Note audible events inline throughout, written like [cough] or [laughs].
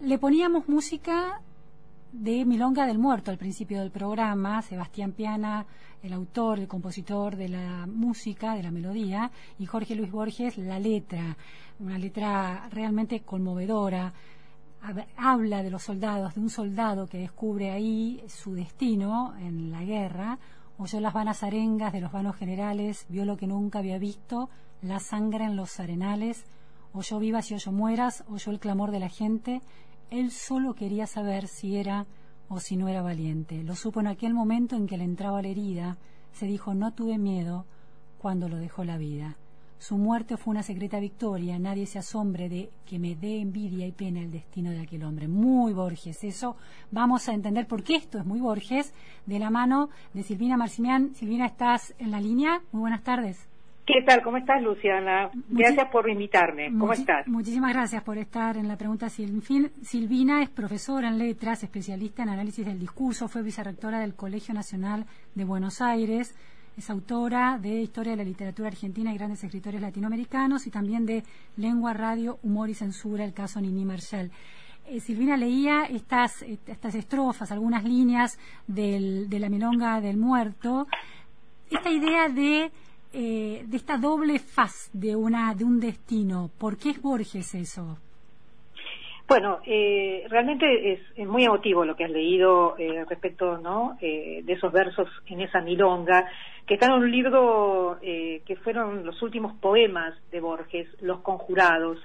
Le poníamos música de Milonga del Muerto al principio del programa, Sebastián Piana, el autor, el compositor de la música, de la melodía, y Jorge Luis Borges, la letra, una letra realmente conmovedora. Habla de los soldados, de un soldado que descubre ahí su destino en la guerra, oyó las vanas arengas de los vanos generales, vio lo que nunca había visto, la sangre en los arenales, oyó vivas y oyó mueras, oyó el clamor de la gente, él solo quería saber si era o si no era valiente. Lo supo en aquel momento en que le entraba la herida, se dijo no tuve miedo cuando lo dejó la vida. Su muerte fue una secreta victoria, nadie se asombre de que me dé envidia y pena el destino de aquel hombre. Muy Borges, eso vamos a entender por qué esto es muy Borges, de la mano de Silvina Marcimián. Silvina, ¿estás en la línea? Muy buenas tardes. ¿Qué tal? ¿Cómo estás, Luciana? Gracias por invitarme. ¿Cómo estás? Muchísimas gracias por estar en la pregunta fin, Silvina es profesora en letras, especialista en análisis del discurso, fue vicerrectora del Colegio Nacional de Buenos Aires, es autora de Historia de la Literatura Argentina y grandes escritores latinoamericanos y también de Lengua, Radio, Humor y Censura, el caso Nini Marshall. Eh, Silvina leía estas, estas estrofas, algunas líneas del, de la milonga del muerto, esta idea de eh, de esta doble faz de una de un destino. ¿Por qué es Borges eso? Bueno, eh, realmente es, muy emotivo lo que has leído eh, respecto ¿no? de esos versos en esa milonga, que están en un libro que fueron los últimos poemas de Borges, Los Conjurados.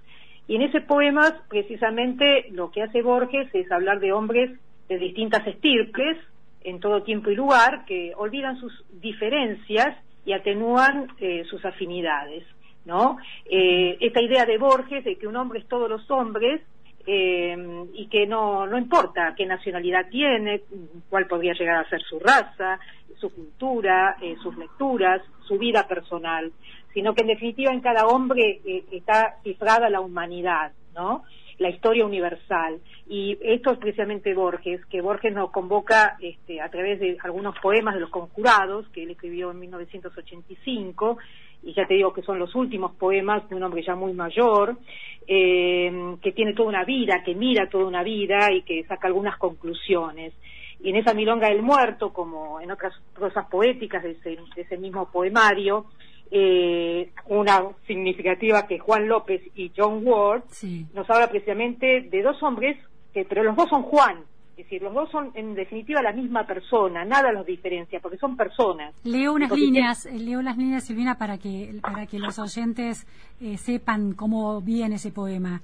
Y en ese poema, precisamente, lo que hace Borges es hablar de hombres de distintas estirpes, en todo tiempo y lugar, que olvidan sus diferencias y atenúan eh, sus afinidades, ¿no? Eh, esta idea de Borges de que un hombre es todos los hombres eh, y que no, no importa qué nacionalidad tiene, cuál podría llegar a ser su raza, su cultura, sus lecturas, su vida personal, sino que en definitiva en cada hombre está cifrada la humanidad, ¿no? La historia universal. Y esto es precisamente Borges, que Borges nos convoca este, a través de algunos poemas de los conjurados que él escribió en 1985, y ya te digo que son los últimos poemas de un hombre ya muy mayor, eh, que tiene toda una vida, que mira toda una vida y que saca algunas conclusiones. Y en esa Milonga del Muerto, como en otras prosas poéticas de ese mismo poemario, eh, una significativa que Juan López y John Ward nos habla precisamente de dos hombres, que, pero los dos son Juan, es decir, los dos son en definitiva la misma persona, nada los diferencia, porque son personas. Leo unas líneas, eh, leo las líneas, Silvina, para que, para que los oyentes eh, sepan cómo viene ese poema.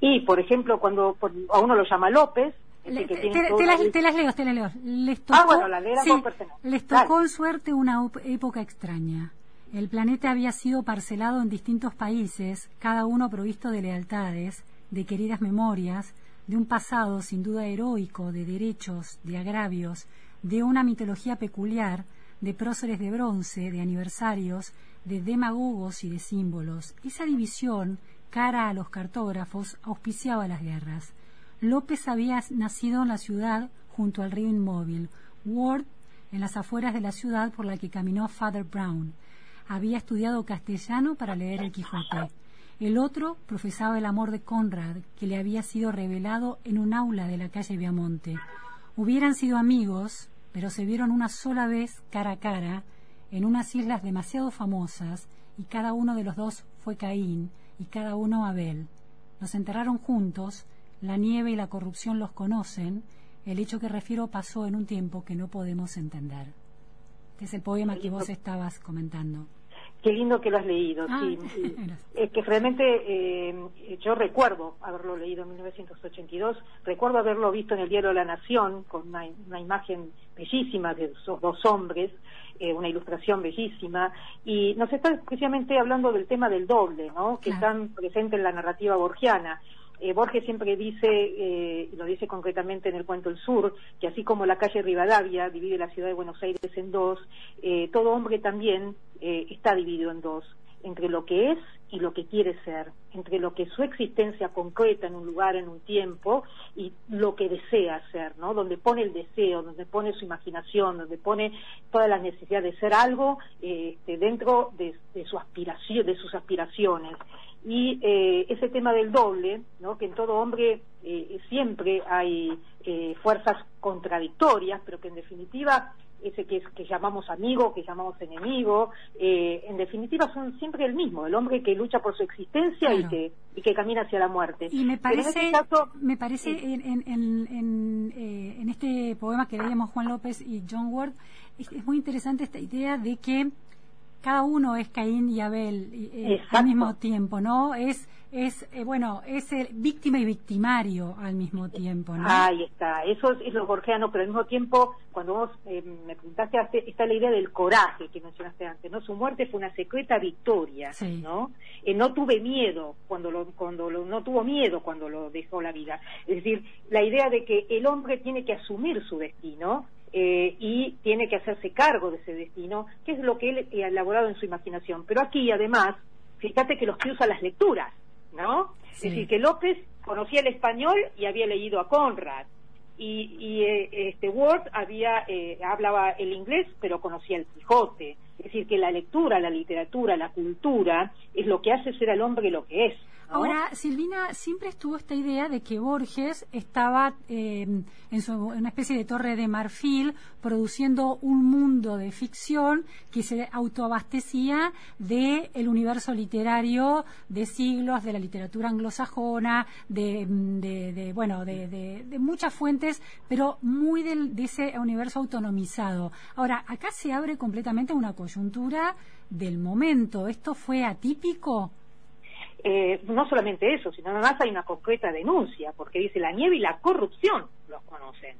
Y, por ejemplo, cuando a uno lo llama López, te, las, leo, te las leo. Les ah, tocó, les tocó en suerte una época extraña. El planeta había sido parcelado en distintos países, cada uno provisto de lealtades, de queridas memorias, de un pasado sin duda heroico, de derechos, de agravios, de una mitología peculiar, de próceres de bronce, de aniversarios, de demagogos y de símbolos. Esa división, cara a los cartógrafos, auspiciaba las guerras. López había nacido en la ciudad junto al río inmóvil, Ward en las afueras de la ciudad por la que caminó Father Brown había estudiado castellano para leer el Quijote. El otro profesaba el amor de Conrad, que le había sido revelado en un aula de la calle Viamonte. Hubieran sido amigos, pero se vieron una sola vez cara a cara en unas islas demasiado famosas, y cada uno de los dos fue Caín y cada uno Abel. Los enterraron juntos, la nieve y la corrupción los conocen, el hecho que refiero pasó en un tiempo que no podemos entender. Este es el poema que vos estabas comentando. Qué lindo que lo has leído, ah, sí. [laughs] Es que realmente eh, yo recuerdo haberlo leído en 1982, recuerdo haberlo visto en el diario La Nación con una, imagen bellísima de esos dos hombres, eh, una ilustración bellísima, y nos está precisamente hablando del tema del doble, ¿no? Que están presente en la narrativa borgiana. Eh, Borges siempre dice, eh, lo dice concretamente en el cuento El Sur, que así como la calle Rivadavia divide la ciudad de Buenos Aires en dos, eh, todo hombre también está dividido en dos entre lo que es y lo que quiere ser, entre lo que su existencia concreta en un lugar, en un tiempo, y lo que desea ser, ¿no? Donde pone el deseo, donde pone su imaginación, donde pone toda la necesidad de ser algo este, dentro de, su aspiración, de sus aspiraciones. Y eh, ese tema del doble, ¿no? Que en todo hombre eh, siempre hay eh, fuerzas contradictorias, pero que en definitiva ese que, que llamamos amigo, que llamamos enemigo, eh, en definitiva son siempre el mismo, el hombre que lucha por su existencia y, que, y que camina hacia la muerte. Y me parece, este me parece en, en, eh, en, este poema que leíamos Juan López y John Ward, es, muy interesante esta idea de que cada uno es Caín y Abel eh, al mismo tiempo, ¿no? Es es eh, bueno es el víctima y victimario al mismo tiempo ¿no? ahí está. Eso es, lo borgiano pero al mismo tiempo cuando vos eh, me preguntaste está la idea del coraje que mencionaste antes no su muerte fue una secreta victoria no eh, no tuve miedo cuando lo cuando lo, no tuvo miedo cuando lo dejó la vida. Es decir la idea de que el hombre tiene que asumir su destino y tiene que hacerse cargo de ese destino, que es lo que él ha elaborado en su imaginación. Pero aquí, además, fíjate que los que usa las lecturas. ¿no? Es decir, que López conocía el español y había leído a Conrad. Y, y eh, este Ward había eh, hablaba el inglés pero conocía el Quijote es decir que la lectura la literatura la cultura es lo que hace ser al hombre lo que es Ahora, Silvina, siempre estuvo esta idea de que Borges estaba em, en, su, una especie de torre de marfil produciendo un mundo de ficción que se autoabastecía del el universo literario de siglos, de la literatura anglosajona, de, de, bueno, de, muchas fuentes, pero muy de ese universo autonomizado. Ahora, acá se abre completamente una coyuntura del momento. ¿Esto fue atípico? Eh, no solamente eso, sino además hay una concreta denuncia, porque dice la nieve y la corrupción los conocen.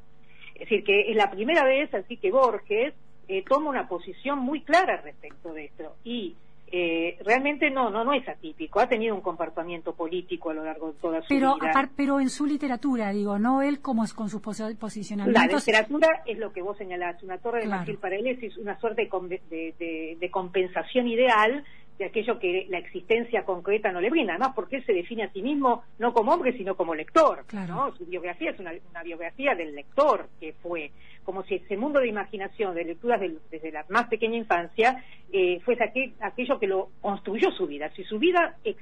Es decir, que es la primera vez así que Borges eh, toma una posición muy clara respecto de esto. Y eh, realmente no, no, no es atípico. Ha tenido un comportamiento político a lo largo de toda su pero, vida. pero en su literatura, digo, no él como es con sus posicionamientos. La literatura es lo que vos señalás. Una torre de marfil para él es una suerte de compensación ideal de aquello que la existencia concreta no le brinda, además porque él se define a sí mismo no como hombre, sino como lector, ¿no? Su biografía es una, biografía del lector que fue, como si ese mundo de imaginación, de lecturas desde la más pequeña infancia, eh, fuese aquello que lo construyó su vida. Si su vida eh,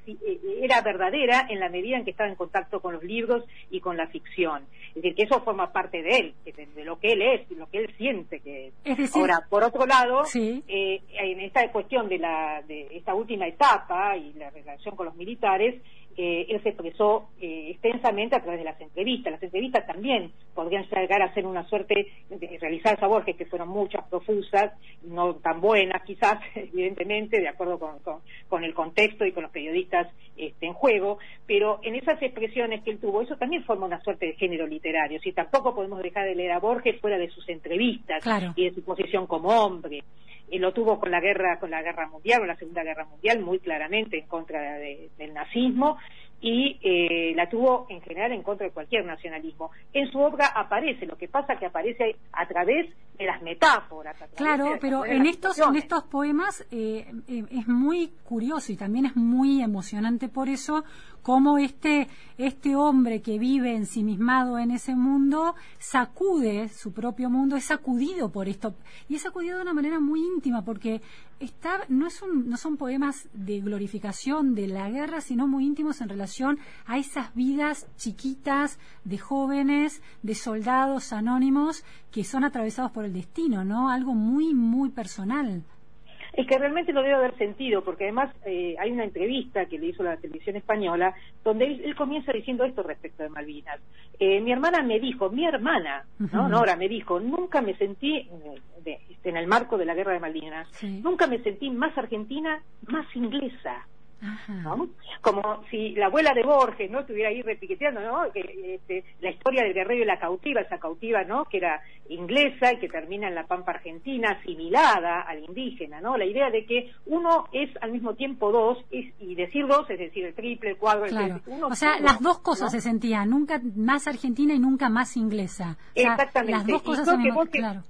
era verdadera en la medida en que estaba en contacto con los libros y con la ficción. Es decir, que eso forma parte de él, de, lo que él es, de lo que él siente que es. Ahora, por otro lado, eh, en esta cuestión de la de esta última etapa y la relación con los militares, eh, él se expresó eh, extensamente a través de las entrevistas. Las entrevistas también podrían llegar a ser una suerte de realizar a Borges, que fueron muchas, profusas, no tan buenas quizás, [laughs] evidentemente, de acuerdo con, el contexto y con los periodistas este, en juego, pero en esas expresiones que él tuvo, eso también forma una suerte de género literario. Si tampoco podemos dejar de leer a Borges fuera de sus entrevistas y de su posición como hombre y lo tuvo con la guerra con la guerra mundial, con la segunda guerra mundial, muy claramente en contra del nazismo y eh, la tuvo en general en contra de cualquier nacionalismo. En su obra aparece, lo que pasa que aparece a través de las metáforas. Claro, pero en estos, en estos poemas eh, eh, es muy curioso y también es muy emocionante por eso cómo este, este hombre que vive ensimismado en ese mundo sacude su propio mundo, es sacudido por esto. Y es sacudido de una manera muy íntima, porque no, es un, no son poemas de glorificación de la guerra, sino muy íntimos en relación a esas vidas chiquitas de jóvenes, de soldados anónimos que son atravesados por el destino, ¿no? Algo muy, muy personal. Es que realmente lo debe haber sentido, porque además eh, hay una entrevista que le hizo la televisión española, donde él, comienza diciendo esto respecto de Malvinas. Eh, mi hermana me dijo, mi hermana, ¿no? Nora me dijo, nunca me sentí, este, en el marco de la guerra de Malvinas, nunca me sentí más argentina, más inglesa. Como si la abuela de Borges no estuviera ahí repiqueteando, ¿no? Este, la historia del guerrero y la cautiva, esa cautiva, ¿no? Que era inglesa y que termina en la pampa argentina, asimilada al indígena, ¿no? La idea de que uno es al mismo tiempo dos, y decir dos es decir el triple, el cuadro, el O sea, las dos cosas se sentían, nunca más argentina y nunca más inglesa. Exactamente. Las dos cosas claro.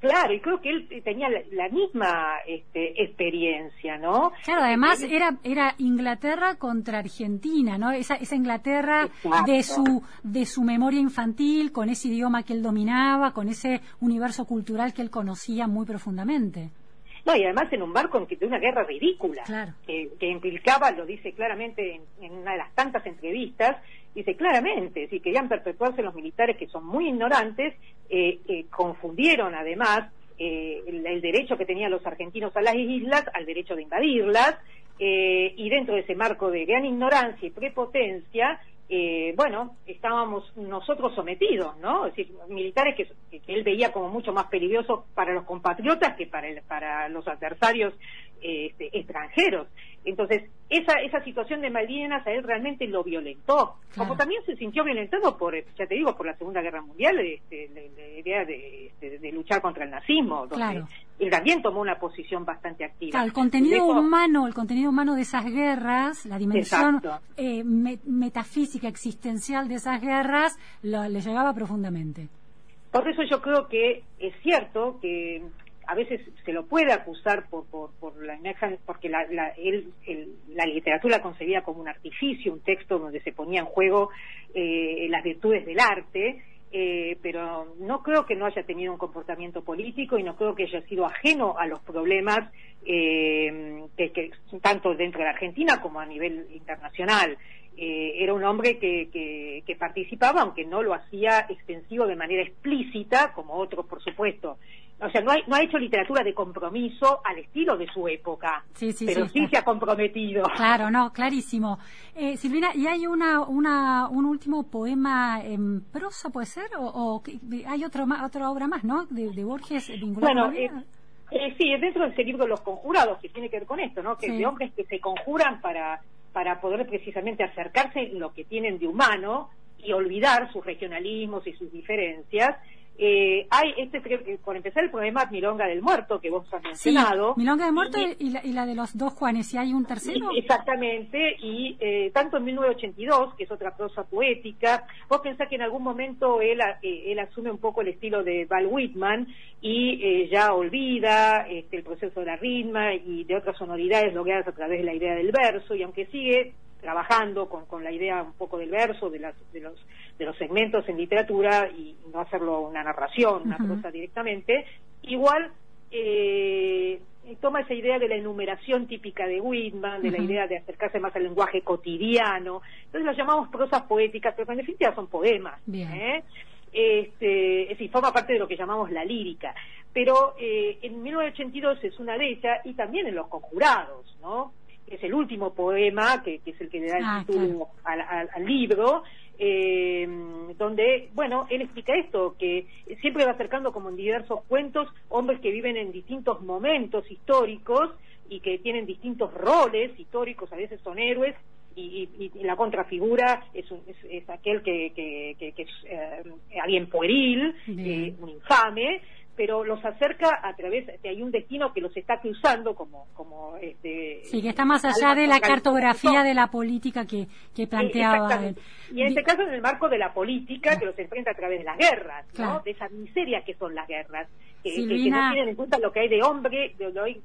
Claro, y creo que él tenía la, misma este, experiencia, ¿no? Claro, además era era Inglaterra contra Argentina, ¿no? Esa, esa Inglaterra de su de su memoria infantil, con ese idioma que él dominaba, con ese universo cultural que él conocía muy profundamente. No, y además en un barco de una guerra ridícula, que, implicaba, lo dice claramente en, una de las tantas entrevistas, dice claramente, si querían perpetuarse los militares que son muy ignorantes, eh, eh, confundieron además eh, el, derecho que tenían los argentinos a las islas al derecho de invadirlas, y dentro de ese marco de gran ignorancia y prepotencia, eh, bueno, estábamos nosotros sometidos, ¿no? Es decir, militares que, que, él veía como mucho más peligrosos para los compatriotas que para, el, para los adversarios este, extranjeros. Entonces, esa, esa situación de Malvinas a él realmente lo violentó, como también se sintió violentado por, ya te digo, por la Segunda Guerra Mundial, este, la, idea este, de, luchar contra el nazismo, donde él también tomó una posición bastante activa. el contenido humano, el contenido humano de esas guerras, la dimensión eh, metafísica existencial de esas guerras, le llegaba profundamente. Por eso yo creo que es cierto que a veces se lo puede acusar por, por, por porque la, la, él, la literatura concebía como un artificio, un texto donde se ponía en juego eh, las virtudes del arte, eh, pero no creo que no haya tenido un comportamiento político y no creo que haya sido ajeno a los problemas eh, que, tanto dentro de la Argentina como a nivel internacional. Era un hombre que, que, que, participaba, aunque no lo hacía extensivo de manera explícita, como otros, por supuesto, o sea, no, ha hecho literatura de compromiso al estilo de su época, sí, sí, pero sí, se ha comprometido. Claro, no, clarísimo. Eh, Silvina, ¿y hay una, una, un último poema en prosa, puede ser? ¿O, hay otro, otra obra más, no? De, Borges vinculado bueno, eh, eh, sí, es dentro del libro Los Conjurados, que tiene que ver con esto, ¿no? Que de hombres que se conjuran para, para poder precisamente acercarse lo que tienen de humano y olvidar sus regionalismos y sus diferencias eh, hay este, eh, por empezar, el poema Milonga del Muerto, que vos has mencionado. Sí, Milonga del Muerto y, la, de los dos Juanes, ¿y hay un tercero? Exactamente, y eh, tanto en 1982, que es otra prosa poética, vos pensás que en algún momento él, él asume un poco el estilo de Val Whitman y ya olvida este, el proceso de la ritma y de otras sonoridades logradas a través de la idea del verso, y aunque sigue trabajando con, con la idea un poco del verso, de, las, de, los, de los segmentos en literatura y no hacerlo una narración, una cosa directamente, igual eh, toma esa idea de la enumeración típica de Whitman, de la idea de acercarse más al lenguaje cotidiano, entonces lo llamamos prosas poéticas, pero en definitiva son poemas. ¿eh? Este, es decir, forma parte de lo que llamamos la lírica. Pero eh, en 1982 es una de ellas y también en Los Conjurados, ¿no? Es el último poema, que, es el que le da el ah, título al, libro, eh, donde, bueno, él explica esto, que siempre va acercando como en diversos cuentos hombres que viven en distintos momentos históricos y que tienen distintos roles históricos, a veces son héroes, y, la contrafigura es, es, aquel que, que, es eh, alguien pueril, eh, un infame, pero los acerca a través de hay un destino que los está cruzando como como este sí que está más allá de la cartografía de la política que, que planteaba y en este caso en el marco de la política que los enfrenta a través de las guerras ¿no? de esa miseria que son las guerras que, no tienen en cuenta lo que hay de hombre,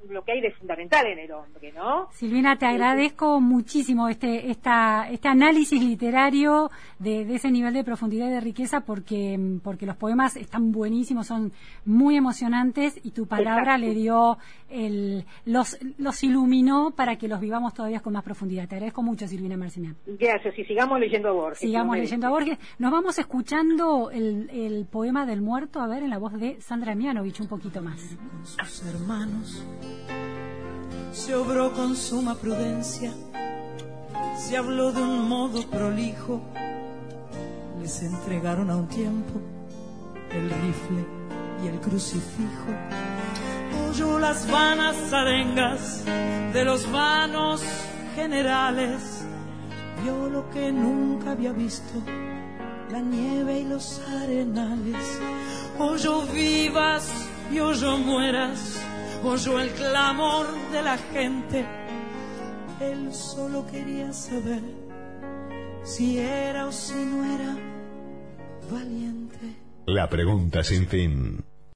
lo, que hay de fundamental en el hombre, ¿no? Silvina, te agradezco muchísimo este esta, este análisis literario de, de, ese nivel de profundidad y de riqueza porque, porque los poemas están buenísimos, son muy emocionantes y tu palabra le dio el, los, los iluminó para que los vivamos todavía con más profundidad. Te agradezco mucho, Silvina Marcinán. Gracias, y sigamos leyendo a Borges. Sigamos leyendo a Borges. Nos vamos escuchando el, el poema del muerto, a ver, en la voz de Sandra Miano un poquito más. Con sus hermanos se obró con suma prudencia, se habló de un modo prolijo, les entregaron a un tiempo el rifle y el crucifijo. Oyó las vanas arengas de los vanos generales, vio lo que nunca había visto, la nieve y los arenales. Oyó vivas y oyó mueras, oyó el clamor de la gente. Él solo quería saber si era o si no era valiente. La pregunta sin fin.